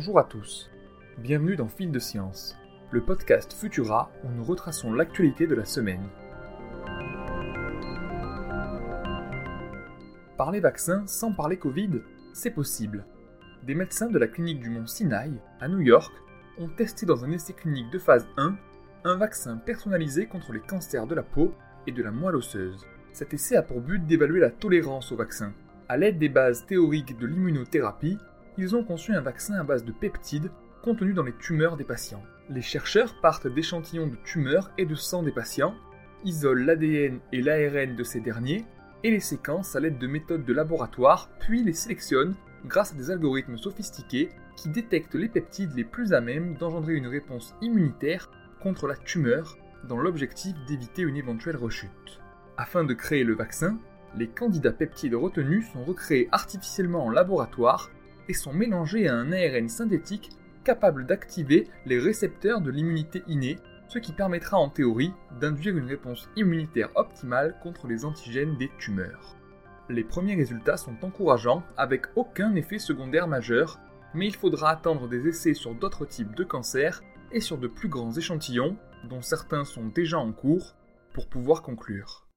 Bonjour à tous, bienvenue dans Fil de Science, le podcast Futura où nous retraçons l'actualité de la semaine. Parler vaccin sans parler Covid, c'est possible. Des médecins de la clinique du mont Sinai, à New York, ont testé dans un essai clinique de phase 1 un vaccin personnalisé contre les cancers de la peau et de la moelle osseuse. Cet essai a pour but d'évaluer la tolérance au vaccin. À l'aide des bases théoriques de l'immunothérapie, ils ont conçu un vaccin à base de peptides contenus dans les tumeurs des patients. Les chercheurs partent d'échantillons de tumeurs et de sang des patients, isolent l'ADN et l'ARN de ces derniers et les séquencent à l'aide de méthodes de laboratoire, puis les sélectionnent grâce à des algorithmes sophistiqués qui détectent les peptides les plus à même d'engendrer une réponse immunitaire contre la tumeur dans l'objectif d'éviter une éventuelle rechute. Afin de créer le vaccin, les candidats peptides retenus sont recréés artificiellement en laboratoire et sont mélangés à un ARN synthétique capable d'activer les récepteurs de l'immunité innée, ce qui permettra en théorie d'induire une réponse immunitaire optimale contre les antigènes des tumeurs. Les premiers résultats sont encourageants avec aucun effet secondaire majeur, mais il faudra attendre des essais sur d'autres types de cancers et sur de plus grands échantillons, dont certains sont déjà en cours, pour pouvoir conclure.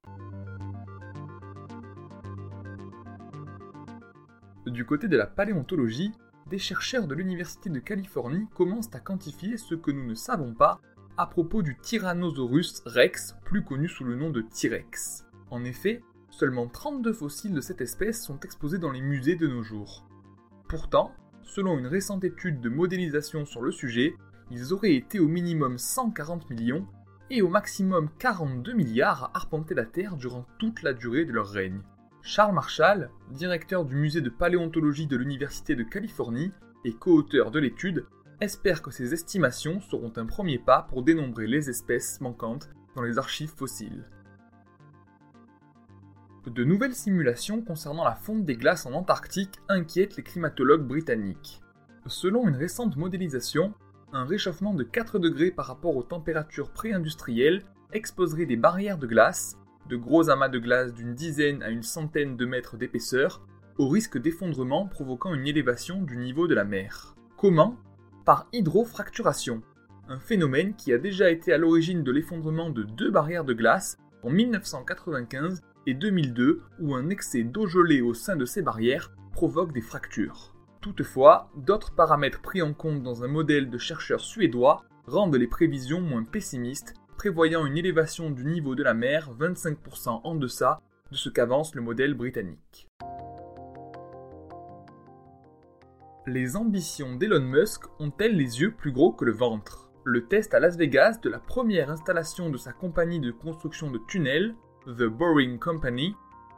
Du côté de la paléontologie, des chercheurs de l'Université de Californie commencent à quantifier ce que nous ne savons pas à propos du Tyrannosaurus rex, plus connu sous le nom de T-Rex. En effet, seulement 32 fossiles de cette espèce sont exposés dans les musées de nos jours. Pourtant, selon une récente étude de modélisation sur le sujet, ils auraient été au minimum 140 millions et au maximum 42 milliards à arpenter la Terre durant toute la durée de leur règne. Charles Marshall, directeur du musée de paléontologie de l'Université de Californie et co-auteur de l'étude, espère que ces estimations seront un premier pas pour dénombrer les espèces manquantes dans les archives fossiles. De nouvelles simulations concernant la fonte des glaces en Antarctique inquiètent les climatologues britanniques. Selon une récente modélisation, un réchauffement de 4 degrés par rapport aux températures pré-industrielles exposerait des barrières de glace de gros amas de glace d'une dizaine à une centaine de mètres d'épaisseur, au risque d'effondrement provoquant une élévation du niveau de la mer. Comment Par hydrofracturation, un phénomène qui a déjà été à l'origine de l'effondrement de deux barrières de glace en 1995 et 2002 où un excès d'eau gelée au sein de ces barrières provoque des fractures. Toutefois, d'autres paramètres pris en compte dans un modèle de chercheurs suédois rendent les prévisions moins pessimistes prévoyant une élévation du niveau de la mer 25% en deçà de ce qu'avance le modèle britannique. Les ambitions d'Elon Musk ont-elles les yeux plus gros que le ventre? Le test à Las Vegas de la première installation de sa compagnie de construction de tunnels, The Boring Company,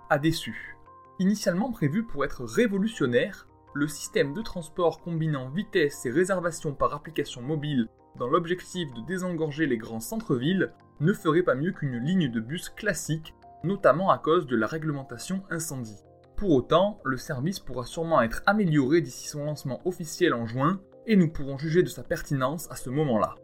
a déçu. Initialement prévu pour être révolutionnaire, le système de transport combinant vitesse et réservation par application mobile dans l'objectif de désengorger les grands centres-villes, ne ferait pas mieux qu'une ligne de bus classique, notamment à cause de la réglementation incendie. Pour autant, le service pourra sûrement être amélioré d'ici son lancement officiel en juin, et nous pourrons juger de sa pertinence à ce moment-là.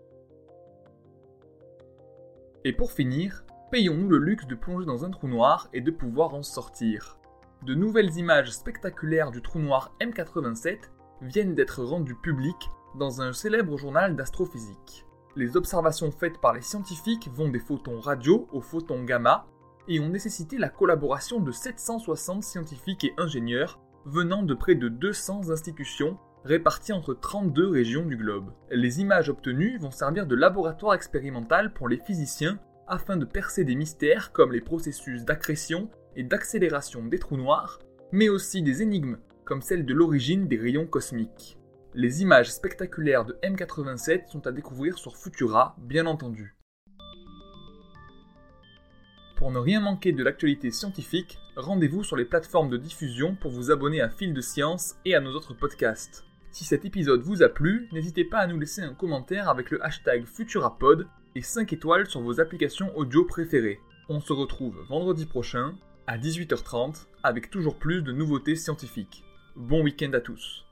Et pour finir, payons-nous le luxe de plonger dans un trou noir et de pouvoir en sortir. De nouvelles images spectaculaires du trou noir M87 viennent d'être rendues publiques dans un célèbre journal d'astrophysique. Les observations faites par les scientifiques vont des photons radio aux photons gamma et ont nécessité la collaboration de 760 scientifiques et ingénieurs venant de près de 200 institutions réparties entre 32 régions du globe. Les images obtenues vont servir de laboratoire expérimental pour les physiciens afin de percer des mystères comme les processus d'accrétion et d'accélération des trous noirs, mais aussi des énigmes comme celle de l'origine des rayons cosmiques. Les images spectaculaires de M87 sont à découvrir sur Futura, bien entendu. Pour ne rien manquer de l'actualité scientifique, rendez-vous sur les plateformes de diffusion pour vous abonner à Fil de Science et à nos autres podcasts. Si cet épisode vous a plu, n'hésitez pas à nous laisser un commentaire avec le hashtag Futurapod et 5 étoiles sur vos applications audio préférées. On se retrouve vendredi prochain à 18h30 avec toujours plus de nouveautés scientifiques. Bon week-end à tous